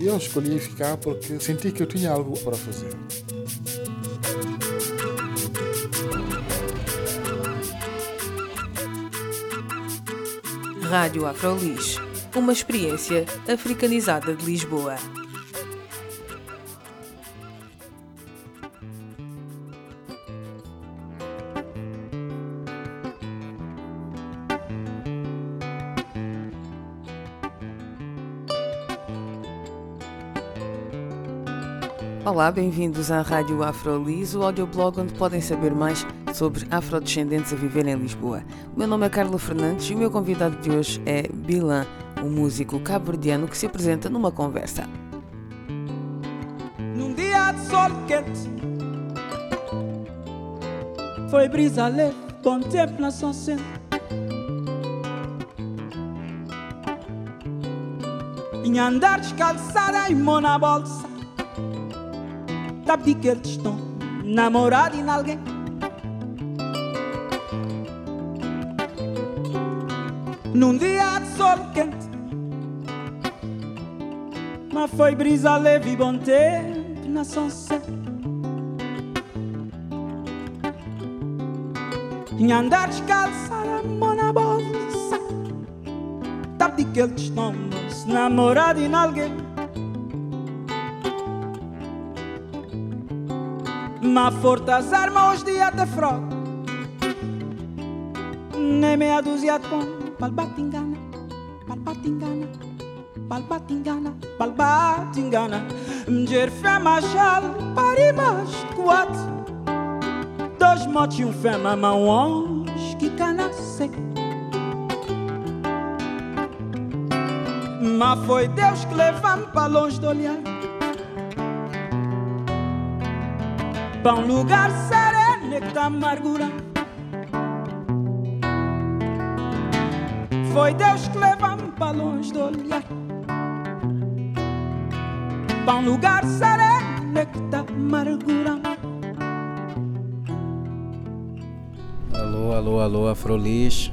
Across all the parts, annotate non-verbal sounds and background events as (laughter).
Eu escolhi ficar porque senti que eu tinha algo para fazer. Rádio Afrolis, uma experiência africanizada de Lisboa. Olá, bem-vindos à Rádio Afrolis, o audioblog onde podem saber mais sobre afrodescendentes a viver em Lisboa. O meu nome é Carla Fernandes e o meu convidado de hoje é Bilan, um músico cabo-verdiano que se apresenta numa conversa. Num dia de sol quente Foi brisa leve, bom tempo na Centro Vinha andar descalçada e mão na bolsa Sabe que eles estão namorados em alguém. Num dia de sol quente Mas foi brisa leve e bom tempo na Centro Vinha andar descalçada, mão na bolsa Sabe que eles estão namorados em alguém Ma fortas armas de frota Nem meia dúzia de pão. Palbatingana, palbatingana Palbatingana, palbatingana. Mger fé machal Paribas de quatro Dois motos e um fé mamão Que cana seca Mas foi Deus que levou-me para longe do olhar Para um lugar sereno que está amargura Foi Deus que levou-me para longe do olhar Para um lugar sereno que está amargura Alô, alô, alô, Afrolis.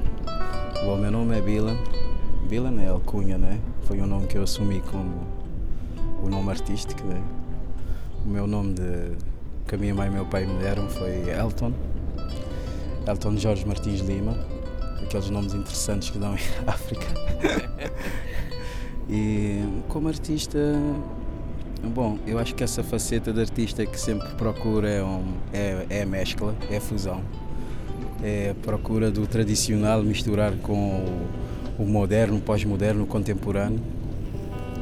Bom, meu nome é Bilan. Bilan é alcunha, né? Foi o nome que eu assumi como o nome artístico, né? O meu nome de que a minha mãe e meu pai me deram foi Elton, Elton Jorge Martins Lima, aqueles nomes interessantes que dão (laughs) em África. e como artista, bom, eu acho que essa faceta de artista que sempre procura é, um, é, é a mescla, é a fusão. É a procura do tradicional misturar com o, o moderno, pós-moderno, contemporâneo.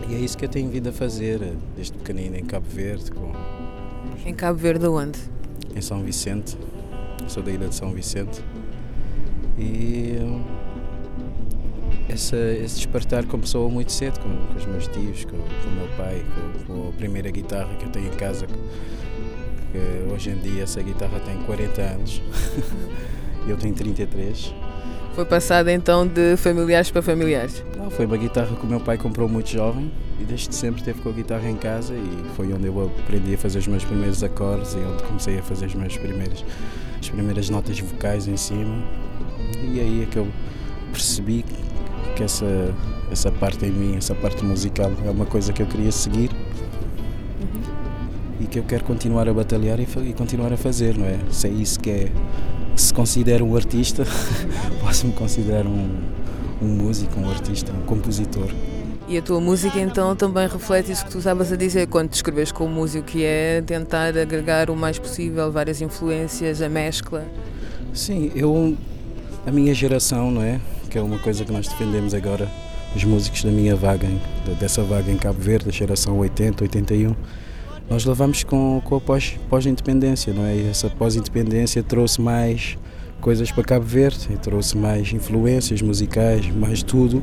E é isso que eu tenho vindo a fazer desde pequenino em Cabo Verde, com em Cabo Verde, onde? Em São Vicente. Sou da ilha de São Vicente. E essa, esse despertar começou muito cedo com, com os meus tios, com, com o meu pai, com, com, a primeira guitarra que eu tenho em casa. Que hoje em dia essa guitarra tem 40 anos. (laughs) eu tenho 33. Foi passada então de familiares para familiares? Não, foi uma guitarra que o meu pai comprou muito jovem e desde sempre teve com a guitarra em casa e foi onde eu aprendi a fazer os meus primeiros acordes e onde comecei a fazer as minhas primeiras, as primeiras notas vocais em cima. E aí é que eu percebi que essa, essa parte em mim, essa parte musical é uma coisa que eu queria seguir e que eu quero continuar a batalhar e, e continuar a fazer, não é? Se é isso que é se considero um artista, (laughs) posso me considerar um, um músico, um artista, um compositor. E a tua música então também reflete isso que tu estavas a dizer quando te escreves como músico, que é tentar agregar o mais possível várias influências, a mescla. Sim, eu, a minha geração, não é? Que é uma coisa que nós defendemos agora, os músicos da minha vaga, dessa vaga em Cabo Verde, geração 80, 81 nós levamos com, com a pós-independência, pós não é? E essa pós-independência trouxe mais coisas para Cabo Verde, trouxe mais influências musicais, mais tudo.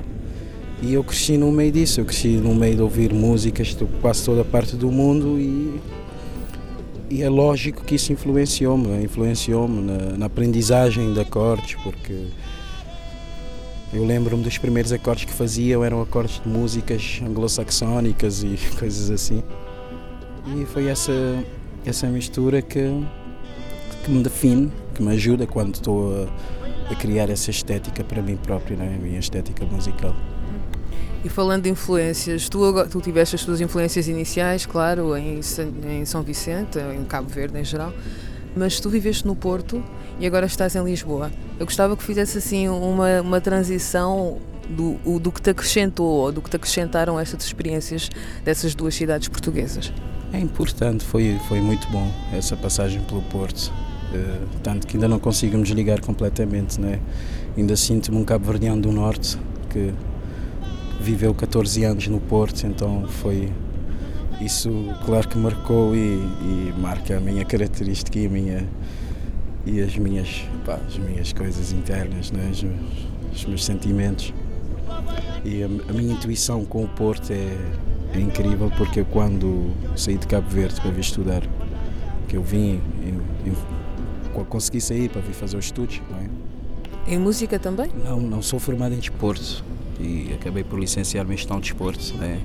E eu cresci no meio disso, eu cresci no meio de ouvir músicas de quase toda a parte do mundo e, e é lógico que isso influenciou-me, influenciou-me na, na aprendizagem de acordes, porque eu lembro-me dos primeiros acordes que fazia, eram acordes de músicas anglo-saxónicas e (laughs) coisas assim. E foi essa, essa mistura que, que me define, que me ajuda quando estou a, a criar essa estética para mim próprio, né? a minha estética musical. E falando de influências, tu, tu tiveste as tuas influências iniciais, claro, em, em São Vicente, em Cabo Verde em geral, mas tu viveste no Porto e agora estás em Lisboa. Eu gostava que fizesse assim uma, uma transição do, do que te acrescentou ou do que te acrescentaram estas experiências dessas duas cidades portuguesas. É importante, foi, foi muito bom essa passagem pelo Porto. Uh, tanto que ainda não consigo me desligar completamente, né? ainda sinto-me um cabo-verdiano do Norte que viveu 14 anos no Porto, então foi isso, claro que marcou e, e marca a minha característica e minha e as minhas, pá, as minhas coisas internas, né? os, os meus sentimentos. E a, a, minha intuição com o Porto é, é incrível porque eu, quando saí de Cabo Verde para vir estudar, que eu vim, eu, eu consegui sair para vir fazer os estudos. Não é? Em música também? Não, não sou formado em desporto e acabei por licenciar-me em gestão de desporto. Né?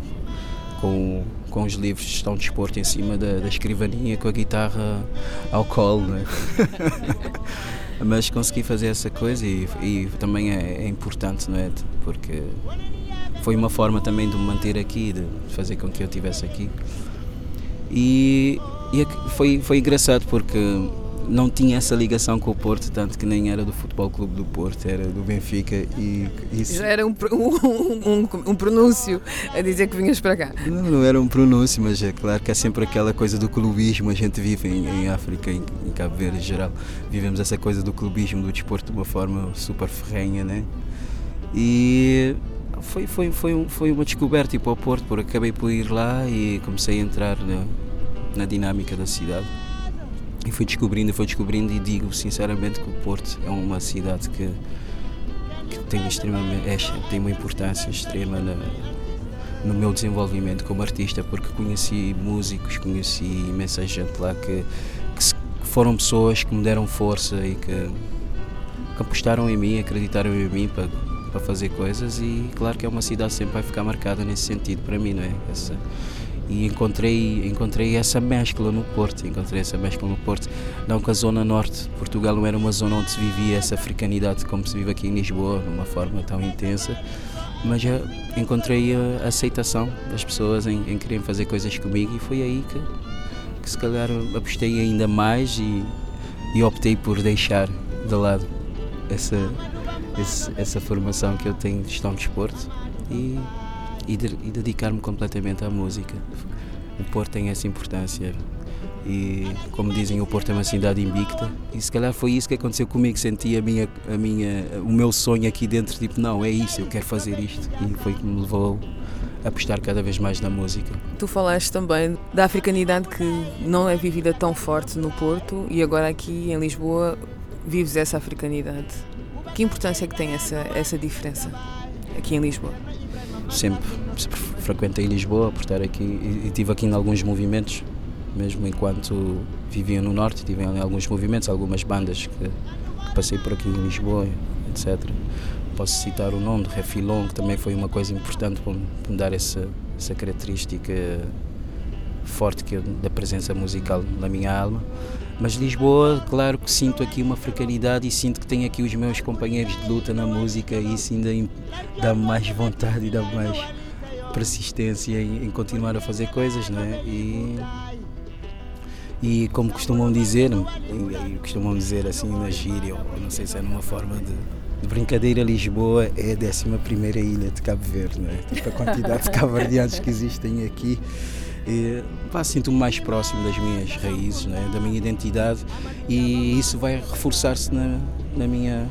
com, com os livros de gestão de desporto em cima da, da escrivaninha com a guitarra ao colo. Né? (laughs) Mas consegui fazer essa coisa e, e também é, é, importante, não é? Porque foi uma forma também de me manter aqui, de fazer com que eu estivesse aqui. E, e foi, foi engraçado porque não tinha essa ligação com o Porto, tanto que nem era do Futebol Clube do Porto, era do Benfica e isso... Já era (laughs) um, um, um, um pronúncio a dizer que vinhas para cá. Não, não era um pronúncio, mas é claro que é sempre aquela coisa do clubismo, a gente vive em, em África, em, em, Cabo Verde em geral, vivemos essa coisa do clubismo, do desporto de uma forma super ferrenha, né? E foi, foi, foi, foi uma descoberta ir para o Porto, porque acabei por ir lá e comecei a entrar na, na dinâmica da cidade e fui descobrindo, fui descobrindo e digo sinceramente que o Porto é uma cidade que, que tem, extremamente, é, tem uma importância extrema na, no meu desenvolvimento como artista, porque conheci músicos, conheci imensa gente lá que, que, foram pessoas que me deram força e que, que apostaram em mim, acreditaram em mim para, para fazer coisas e claro que é uma cidade que sempre vai ficar marcada nesse sentido para mim, não é? Essa, e encontrei, encontrei essa mescla no Porto, encontrei essa mescla no Porto, não que a zona norte Portugal não era uma zona onde se vivia essa africanidade como se vive aqui em Lisboa, de uma forma tão intensa, mas já encontrei a aceitação das pessoas em, em quererem fazer coisas comigo e foi aí que, que se calhar apostei ainda mais e, e optei por deixar de lado essa, esse, essa formação que eu tenho de gestão de desporto e e, de, e dedicar-me completamente à música. O Porto tem essa importância. E como dizem o Porto é uma cidade invicta. E se calhar foi isso que aconteceu comigo. Senti a minha a minha o meu sonho aqui dentro tipo não é isso eu quero fazer isto. E foi que me levou a apostar cada vez mais na música. Tu falaste também da africanidade que não é vivida tão forte no Porto e agora aqui em Lisboa vives essa africanidade. Que importância é que tem essa essa diferença aqui em Lisboa sempre, sempre frequentei Lisboa por estar aqui e, e tive aqui em alguns movimentos, mesmo enquanto vivia no Norte, tive em alguns movimentos, algumas bandas que, que passei por aqui em Lisboa, etc. Posso citar o nome de Refilon, que também foi uma coisa importante para me dar essa, essa característica forte que eu, da presença musical na minha alma. Mas Lisboa, claro que sinto aqui uma africanidade e sinto que tenho aqui os meus companheiros de luta na música e isso ainda dá-me mais vontade e dá-me mais persistência em, em, continuar a fazer coisas, não é? E, e como costumam dizer, costumam dizer assim na gíria, ou não sei se é numa forma de, de brincadeira, Lisboa é a 11 primeira ilha de Cabo Verde, não é? Tipo, a quantidade de (laughs) cabo que existem aqui e, sinto-me mais próximo das minhas raízes, né, da minha identidade e isso vai reforçar-se na, na, minha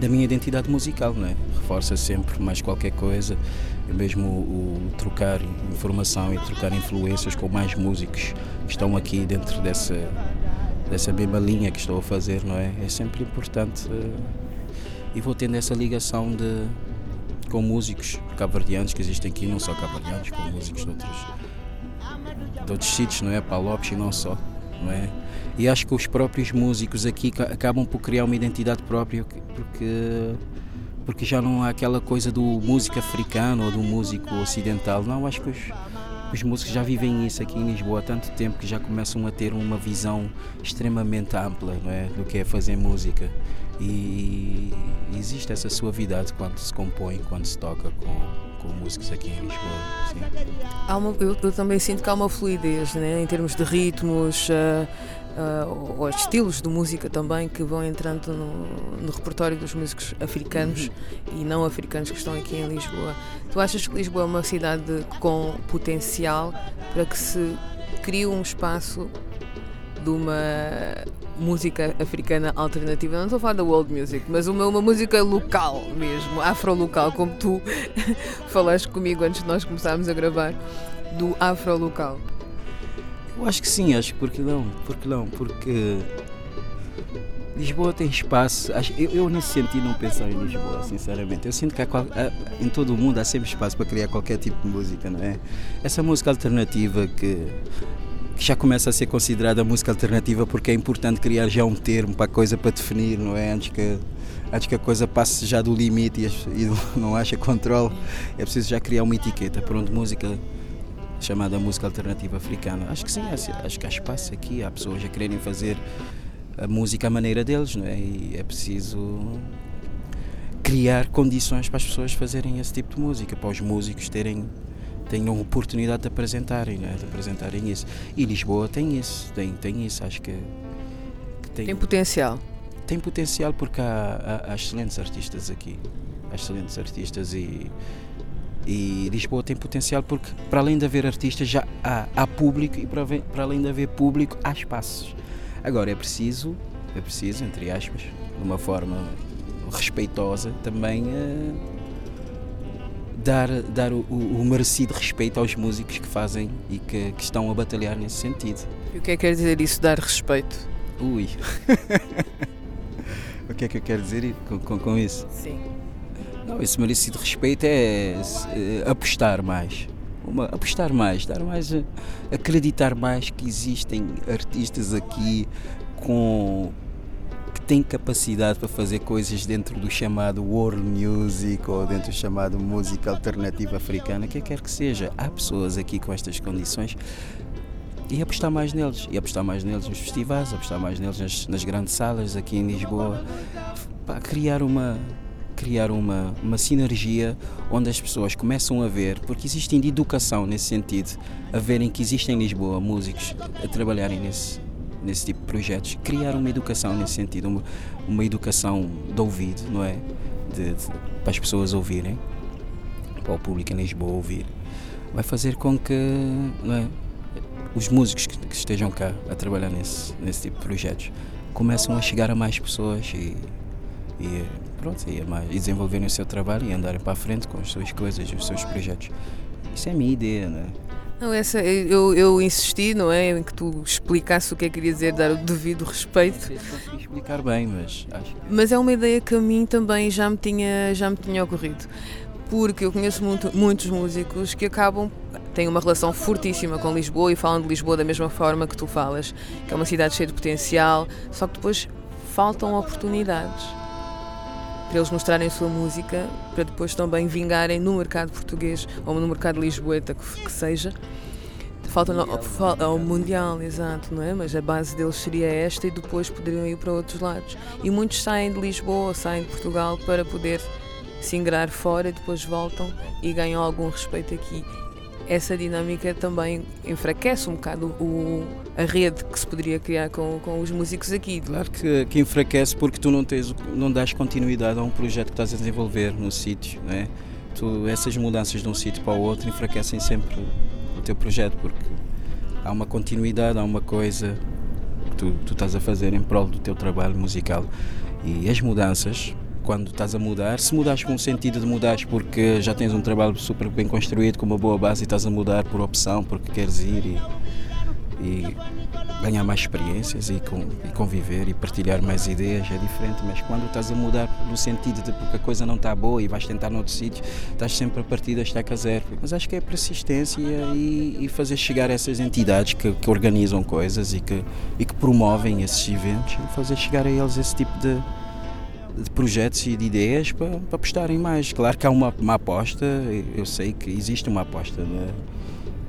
da minha identidade musical, né? reforça sempre mais qualquer coisa, mesmo o, o, trocar informação e trocar influências com mais músicos que estão aqui dentro dessa dessa mesma linha que estou a fazer, não é? É sempre importante uh, e vou tendo essa ligação de com músicos cabo-verdianos que existem aqui, não só cabo-verdianos, com músicos de outros, de outros sítios, não é? Palopes e não só, não é? E acho que os próprios músicos aqui acabam por criar uma identidade própria porque porque já não há aquela coisa do músico africano ou do músico ocidental. Não, acho que os, os músicos já vivem isso aqui em Lisboa há tanto tempo que já começam a ter uma visão extremamente ampla não é? do que é fazer música. E existe essa suavidade quando se compõe, quando se toca com, com músicos aqui em Lisboa. Uma, eu, eu, também sinto que há uma fluidez né? em termos de ritmos. Uh uh, ou estilos de música também que vão entrando no, no repertório dos músicos africanos uhum. e não africanos que estão aqui em Lisboa. Tu achas que Lisboa é uma cidade com potencial para que se crie um espaço de uma música africana alternativa. Não estou a falar da world music, mas uma, uma música local mesmo, afro-local, como tu (laughs) falaste comigo antes de nós começarmos a gravar, do afro-local. Eu acho que sim, acho que porque não, porque não, porque Lisboa tem espaço. Eu, eu nesse sentido não penso em Lisboa, sinceramente. Eu sinto que há, em todo o mundo há sempre espaço para criar qualquer tipo de música, não é? Essa música alternativa que, que já começa a ser considerada música alternativa porque é importante criar já um termo para a coisa para definir, não é? Antes que, antes que a coisa passe já do limite e, e (laughs) não acha controle, é preciso já criar uma etiqueta. Pronto, música chamada música alternativa africana. Acho que sim, acho que há espaço aqui, há pessoas a quererem fazer a música à maneira deles, não é? E é preciso criar condições para as pessoas fazerem esse tipo de música, para os músicos terem tenham oportunidade de apresentarem, é? de apresentarem isso. E Lisboa tem isso, tem, tem isso, acho que, que tem, tem potencial. Tem potencial porque há, há, há excelentes artistas aqui, há excelentes artistas e e Lisboa tem potencial porque, para além de haver artistas, já há, há público e, para, para além de haver público, há espaços. Agora é preciso, é preciso, entre aspas, de uma forma respeitosa, também uh, dar, dar o, o, merecido respeito aos músicos que fazem e que, que estão a batalhar nesse sentido. E o que é que quer dizer isso, dar respeito? Ui. (laughs) o que é que eu quero dizer com, com, com isso? Sim. Não, esse merecido respeito é, é apostar mais. Uma, apostar mais, dar mais, acreditar mais que existem artistas aqui com que têm capacidade para fazer coisas dentro do chamado world music ou dentro do chamado música alternativa africana, que quer que seja. Há pessoas aqui com estas condições e apostar mais neles, e apostar mais neles nos festivais, apostar mais neles nas, nas grandes salas aqui em Lisboa, para criar uma criar uma, uma sinergia onde as pessoas começam a ver, porque existe de educação nesse sentido, a verem que existem em Lisboa músicos a trabalharem nesse, nesse tipo de projetos, criar uma educação nesse sentido, uma, uma educação de ouvido, não é? De, de, para as pessoas ouvirem, para o público em Lisboa ouvir, vai fazer com que é? os músicos que, que, estejam cá a trabalhar nesse, nesse tipo de projetos começam a chegar a mais pessoas e, e pronto, e, e desenvolverem o seu trabalho e andarem para a frente com as suas coisas, os seus projetos. Isso é a minha ideia, não é? Não, essa, eu, eu insisti, não é? Em que tu explicasse o que é que queria dizer, dar o devido respeito. Não sei se consegui explicar bem, mas acho que... Mas é uma ideia que a mim também já me tinha, já me tinha ocorrido. Porque eu conheço muito, muitos músicos que acabam têm uma relação fortíssima com Lisboa e falam de Lisboa da mesma forma que tu falas, que é uma cidade cheia de potencial, só que depois faltam oportunidades para eles mostrarem a sua música, para depois também vingarem no mercado português ou no mercado lisboeta, que, que seja. Falta ao mundial, exato, não é? Mas a base deles seria esta e depois poderiam ir para outros lados. E muitos saem de Lisboa, saem de Portugal para poder se ingrar fora e depois voltam e ganham algum respeito aqui essa dinâmica também enfraquece um bocado o, a rede que se poderia criar com, com os músicos aqui. Claro que, que enfraquece porque tu não, tens, não dás continuidade a um projeto que estás a desenvolver no sítio. Né? Tu, essas mudanças de um sítio para o outro enfraquecem sempre o teu projeto porque há uma continuidade, há uma coisa que tu, tu estás a fazer em prol do teu trabalho musical. E as mudanças quando estás a mudar. Se mudares com o sentido de mudares porque já tens um trabalho super bem construído, com uma boa base e estás a mudar por opção, porque queres ir e, e ganhar mais experiências e, com, e, conviver e partilhar mais ideias é diferente, mas quando estás a mudar no sentido de porque a coisa não está boa e vais tentar noutro sítio, estás sempre a partir da estaca zero. Mas acho que é persistência e, e fazer chegar essas entidades que, que, organizam coisas e que, e que promovem esses eventos fazer chegar a eles esse tipo de, de projetos e de ideias para, para apostarem mais. Claro que há uma, uma aposta, eu sei que existe uma aposta na,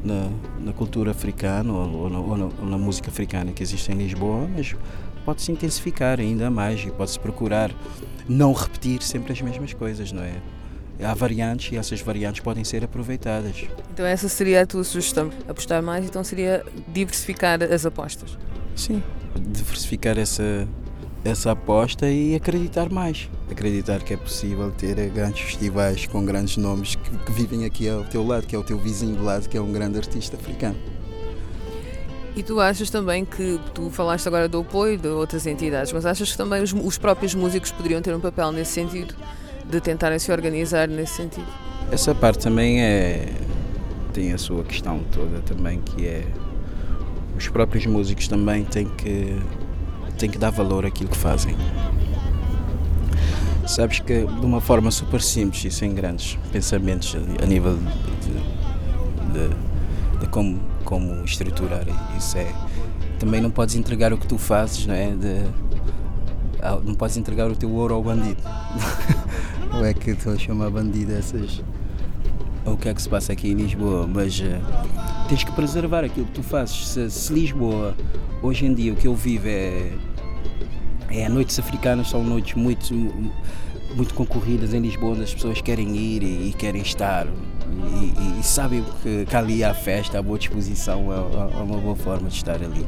na, na cultura africana ou, ou, na, ou, na, ou, na, música africana que existe em Lisboa, mas pode-se intensificar ainda mais e pode-se procurar não repetir sempre as mesmas coisas, não é? Há variantes e essas variantes podem ser aproveitadas. Então essa seria a tua sugestão, apostar mais, então seria diversificar as apostas? Sim, diversificar essa, essa aposta e acreditar mais. Acreditar que é possível ter grandes festivais com grandes nomes que, que, vivem aqui ao teu lado, que é o teu vizinho do lado, que é um grande artista africano. E tu achas também que, tu falaste agora do apoio de outras entidades, mas achas que também os, os próprios músicos poderiam ter um papel nesse sentido, de tentarem se organizar nesse sentido? Essa parte também é tem a sua questão toda também, que é os próprios músicos também têm que têm que dar valor àquilo que fazem. Sabes que de uma forma super simples e sem grandes pensamentos a nível de, de, de como, como estruturar isso é. Também não podes entregar o que tu fazes, não é? De, não podes entregar o teu ouro ao bandido. (laughs) Ou é que estou a chamar bandido essas. O que é que se passa aqui em Lisboa? Mas uh, tens que preservar aquilo que tu fazes. Se, se Lisboa, hoje em dia, o que eu vivo é é, noites africanas são noites muito, muito concorridas em Lisboa, onde as pessoas querem ir e, e querem estar. E, e, e sabem que, que, ali há festa, há boa disposição, há, há, uma boa forma de estar ali.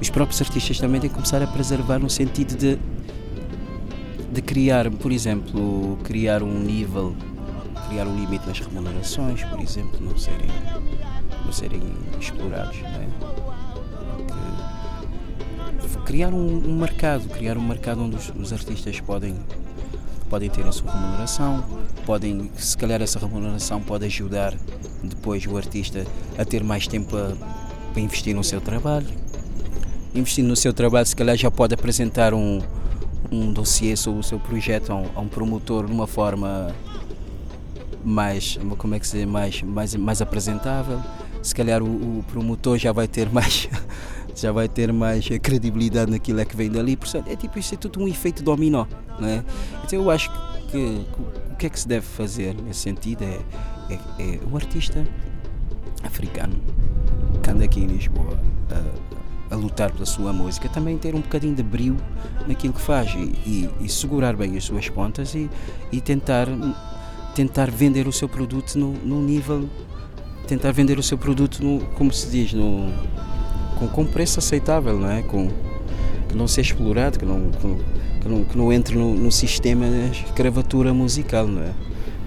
Os próprios artistas também têm que começar a preservar no sentido de, de criar, por exemplo, criar um nível, criar um limite nas remunerações, por exemplo, não serem, não serem explorados. Não é? Criar um, um, mercado, criar um mercado onde os, os, artistas podem, podem ter a sua remuneração, podem, se calhar essa remuneração pode ajudar depois o artista a ter mais tempo a, para investir no seu trabalho. Investindo no seu trabalho, se calhar já pode apresentar um, um dossiê sobre o seu projeto a um, a um promotor de uma forma mais, como é que se diz, mais, mais, mais apresentável. Se calhar o, o promotor já vai ter (laughs) mais já vai ter mais credibilidade naquilo é que vem dali. Portanto, é tipo, isso é tudo um efeito dominó. Não é? Então eu acho que, o que é que se deve fazer nesse sentido é, é, é o artista africano que anda aqui em Lisboa a, a, lutar pela sua música também ter um bocadinho de brilho naquilo que faz e, e, e segurar bem as suas pontas e, e tentar, tentar vender o seu produto no, no nível tentar vender o seu produto no, como se diz no com, com preço aceitável, não é? Com, que não seja explorado, que não, que não, que não entre no, no sistema de escravatura musical, não é?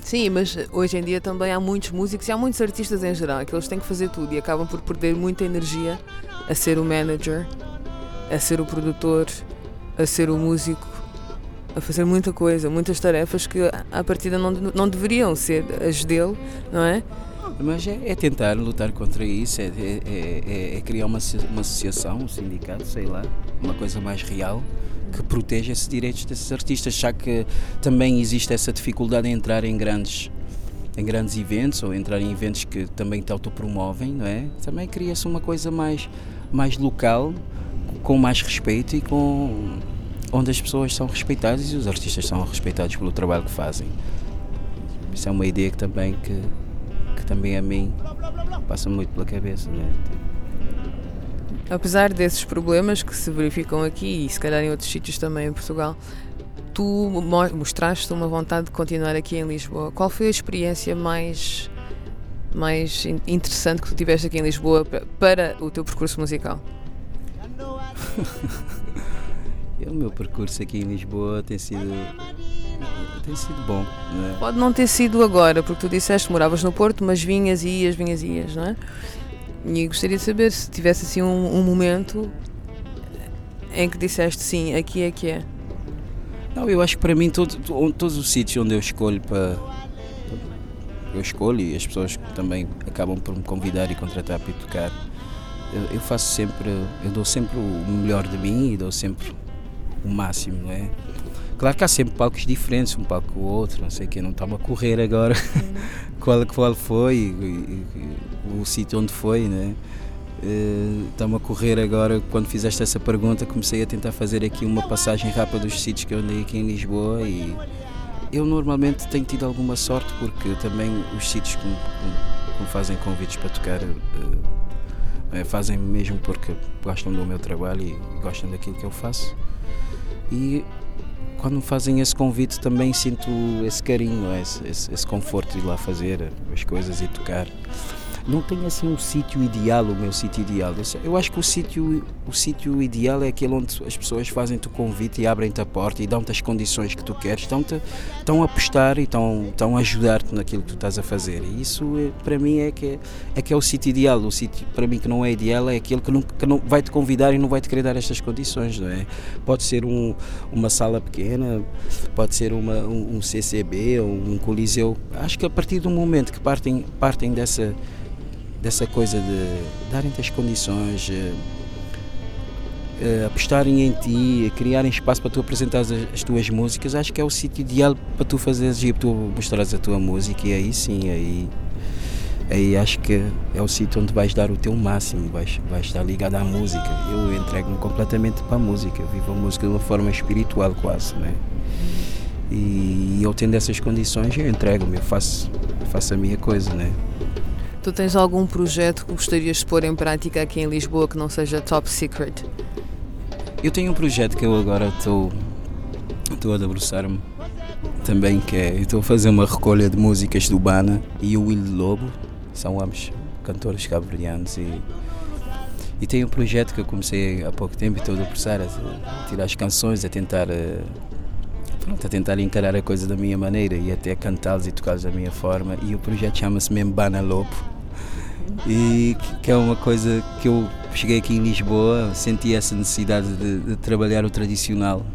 Sim, mas hoje em dia também há muitos músicos e há muitos artistas em geral que eles têm que fazer tudo e acabam por perder muita energia a ser o manager, a ser o produtor, a ser o músico, a fazer muita coisa, muitas tarefas que à partida não, não deveriam ser as dele, não é? Mas é, é, tentar lutar contra isso, é, é, é, é, criar uma, uma associação, um sindicato, sei lá, uma coisa mais real que proteja esses direitos desses artistas, já que também existe essa dificuldade em entrar em grandes em grandes eventos ou entrar em eventos que também te autopromovem, não é? Também cria-se uma coisa mais mais local, com mais respeito e com onde as pessoas são respeitadas e os artistas são respeitados pelo trabalho que fazem. Isso é uma ideia que também que também a mim passa muito pela cabeça. Né? Apesar desses problemas que se verificam aqui e se calhar em outros sítios também em Portugal, tu mostraste uma vontade de continuar aqui em Lisboa. Qual foi a experiência mais, mais interessante que tu tiveste aqui em Lisboa para o teu percurso musical? (laughs) o meu percurso aqui em Lisboa tem sido tem sido bom. É? Pode não ter sido agora, porque tu disseste que moravas no Porto, mas vinhas e ias, vinhas e ias, não é? E gostaria de saber se tivesse assim um, um momento em que disseste sim, aqui é que é. Não, eu acho que para mim todo, todos os sítios onde eu escolho para. Eu escolho e as pessoas também acabam por me convidar e contratar para tocar. eu, eu faço sempre, eu dou sempre o melhor de mim e dou sempre o máximo, não é? Claro que há sempre palcos diferentes, um palco o outro, não sei o que, não estava a correr agora (laughs) qual, qual foi e, e, o sítio onde foi, né? Estamos a correr agora, quando fizeste essa pergunta, comecei a tentar fazer aqui uma passagem rápida dos sítios que eu andei aqui em Lisboa e eu normalmente tenho tido alguma sorte porque também os sítios que, me fazem convites para tocar uh, fazem mesmo porque gostam do meu trabalho e gostam daquilo que eu faço. E quando fazem esse convite também sinto esse carinho, esse, esse, esse conforto de ir lá fazer as coisas e tocar não tenho assim um sítio ideal, o meu sítio ideal. Eu acho que o sítio, o sítio ideal é aquele onde as pessoas fazem-te o convite e abrem-te a porta e dão-te as condições que tu queres, estão-te estão a apostar e estão, estão a ajudar-te naquilo que tu estás a fazer. E isso é, para mim é que é, é que é o sítio ideal. O sítio para mim que não é ideal é aquele que não, que não vai te convidar e não vai te querer dar estas condições, não é? Pode ser um, uma sala pequena, pode ser uma, um, um CCB ou um coliseu. Acho que a partir do momento que partem, partem dessa dessa coisa de darem-te as condições, uh, apostarem em ti, criarem espaço para tu apresentar as, as, tuas músicas, acho que é o sítio ideal para tu fazeres e para tu mostrares a tua música e aí sim, aí, aí acho que é o sítio onde vais dar o teu máximo, vais, vais estar ligado à música. Eu entrego-me completamente para a música, vivo a música de uma forma espiritual quase, né? E eu tendo essas condições, eu entrego-me, eu faço, faço a minha coisa, né? Tu tens algum projeto que gostarias de pôr em prática aqui em Lisboa que não seja top secret? Eu tenho um projeto que eu agora estou estou a debruçar-me também que é estou a fazer uma recolha de músicas do Bana e o Will Lobo. São ambos cantores cabo-verdianos e e tem um projeto que eu comecei há pouco tempo e estou a debruçar a tirar as canções a tentar a, pronto, a tentar encarar a coisa da minha maneira e até cantá-los e tocá-los da minha forma. E o projeto chama-se mesmo Bana Lobo e que é uma coisa que eu cheguei aqui em Lisboa, senti essa necessidade de, de trabalhar o tradicional.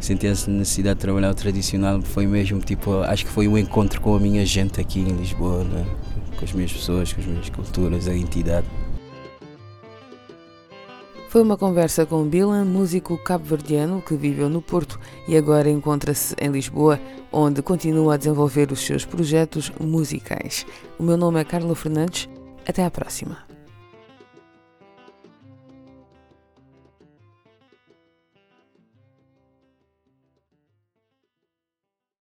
Senti essa necessidade de trabalhar o tradicional, foi mesmo tipo, acho que foi um encontro com a minha gente aqui em Lisboa, né? com as minhas pessoas, com as minhas culturas, a entidade. Foi uma conversa com Bilan, músico cabo-verdiano que viveu no Porto e agora encontra-se em Lisboa, onde continua a desenvolver os seus projetos musicais. O meu nome é Carla Fernandes. Até à próxima.